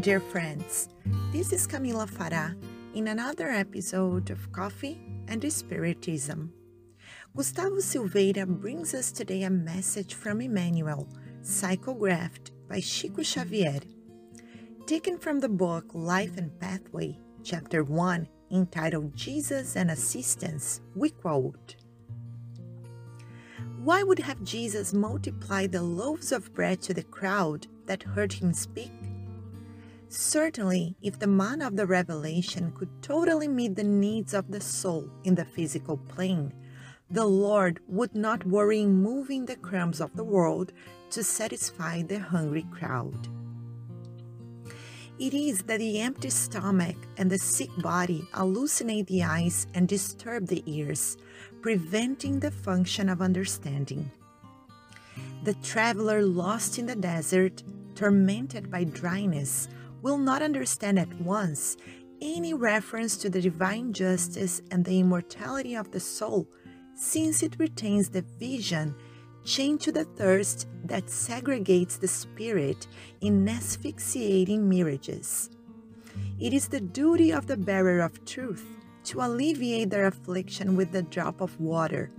dear friends. This is Camila Farah in another episode of Coffee and Spiritism. Gustavo Silveira brings us today a message from Emmanuel, psychographed by Chico Xavier. Taken from the book Life and Pathway, Chapter 1, entitled Jesus and Assistance, we quote Why would have Jesus multiply the loaves of bread to the crowd that heard him speak? Certainly, if the man of the revelation could totally meet the needs of the soul in the physical plane, the Lord would not worry in moving the crumbs of the world to satisfy the hungry crowd. It is that the empty stomach and the sick body hallucinate the eyes and disturb the ears, preventing the function of understanding. The traveler lost in the desert, tormented by dryness, will not understand at once any reference to the divine justice and the immortality of the soul, since it retains the vision chained to the thirst that segregates the spirit in asphyxiating mirages. It is the duty of the bearer of truth to alleviate their affliction with the drop of water,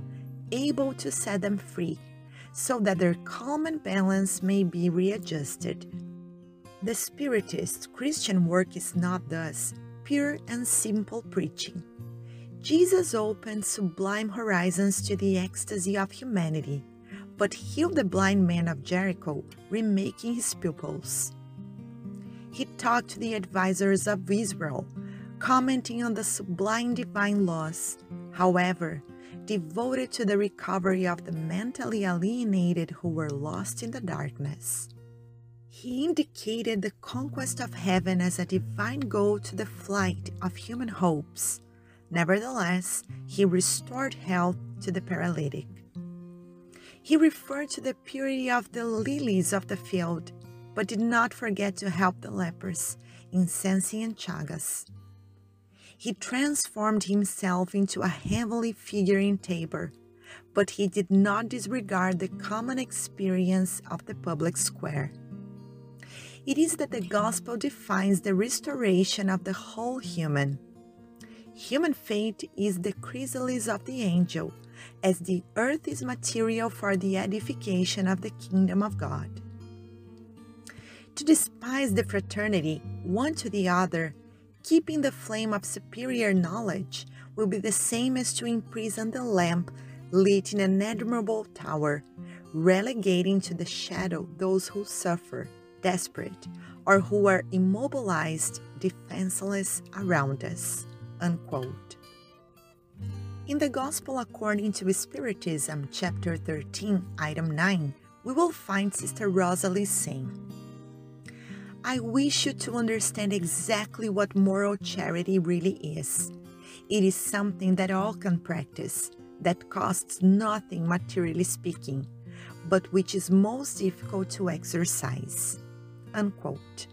able to set them free, so that their calm and balance may be readjusted the Spiritist Christian work is not thus pure and simple preaching. Jesus opened sublime horizons to the ecstasy of humanity, but healed the blind man of Jericho, remaking his pupils. He talked to the advisors of Israel, commenting on the sublime divine laws, however, devoted to the recovery of the mentally alienated who were lost in the darkness. He indicated the conquest of heaven as a divine goal to the flight of human hopes. Nevertheless, he restored health to the paralytic. He referred to the purity of the lilies of the field, but did not forget to help the lepers, incensing and chagas. He transformed himself into a heavenly figure in Tabor, but he did not disregard the common experience of the public square. It is that the gospel defines the restoration of the whole human. Human fate is the chrysalis of the angel, as the earth is material for the edification of the kingdom of God. To despise the fraternity, one to the other, keeping the flame of superior knowledge, will be the same as to imprison the lamp lit in an admirable tower, relegating to the shadow those who suffer desperate, or who are immobilized, defenseless around us. Unquote. In the Gospel according to Spiritism, chapter 13, item 9, we will find Sister Rosalie saying, I wish you to understand exactly what moral charity really is. It is something that all can practice, that costs nothing materially speaking, but which is most difficult to exercise. Unquote.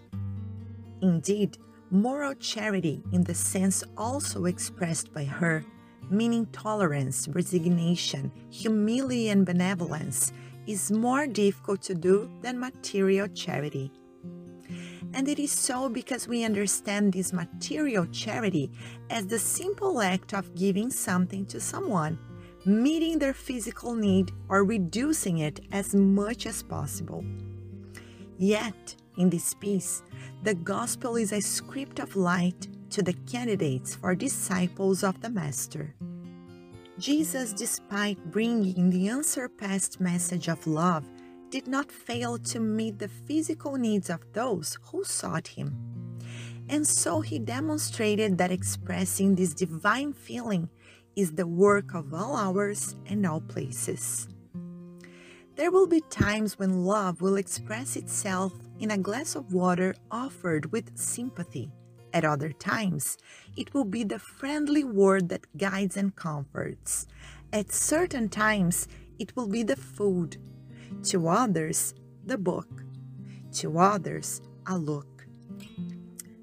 Indeed, moral charity, in the sense also expressed by her, meaning tolerance, resignation, humility, and benevolence, is more difficult to do than material charity. And it is so because we understand this material charity as the simple act of giving something to someone, meeting their physical need or reducing it as much as possible. Yet, in this piece, the gospel is a script of light to the candidates for disciples of the Master. Jesus, despite bringing the unsurpassed message of love, did not fail to meet the physical needs of those who sought him. And so he demonstrated that expressing this divine feeling is the work of all hours and all places. There will be times when love will express itself in a glass of water offered with sympathy. At other times, it will be the friendly word that guides and comforts. At certain times, it will be the food. To others, the book. To others, a look.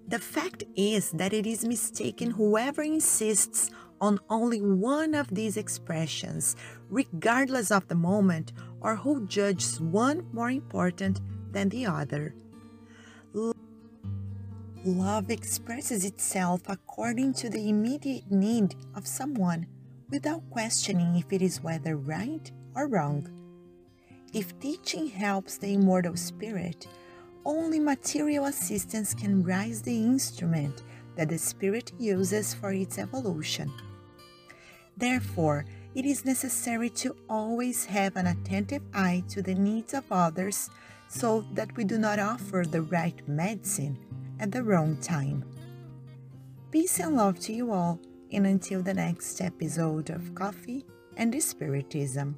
The fact is that it is mistaken whoever insists on only one of these expressions, regardless of the moment, or who judges one more important than the other. Love expresses itself according to the immediate need of someone without questioning if it is whether right or wrong. If teaching helps the immortal spirit, only material assistance can rise the instrument that the spirit uses for its evolution. Therefore, it is necessary to always have an attentive eye to the needs of others so that we do not offer the right medicine at the wrong time. Peace and love to you all, and until the next episode of Coffee and Spiritism.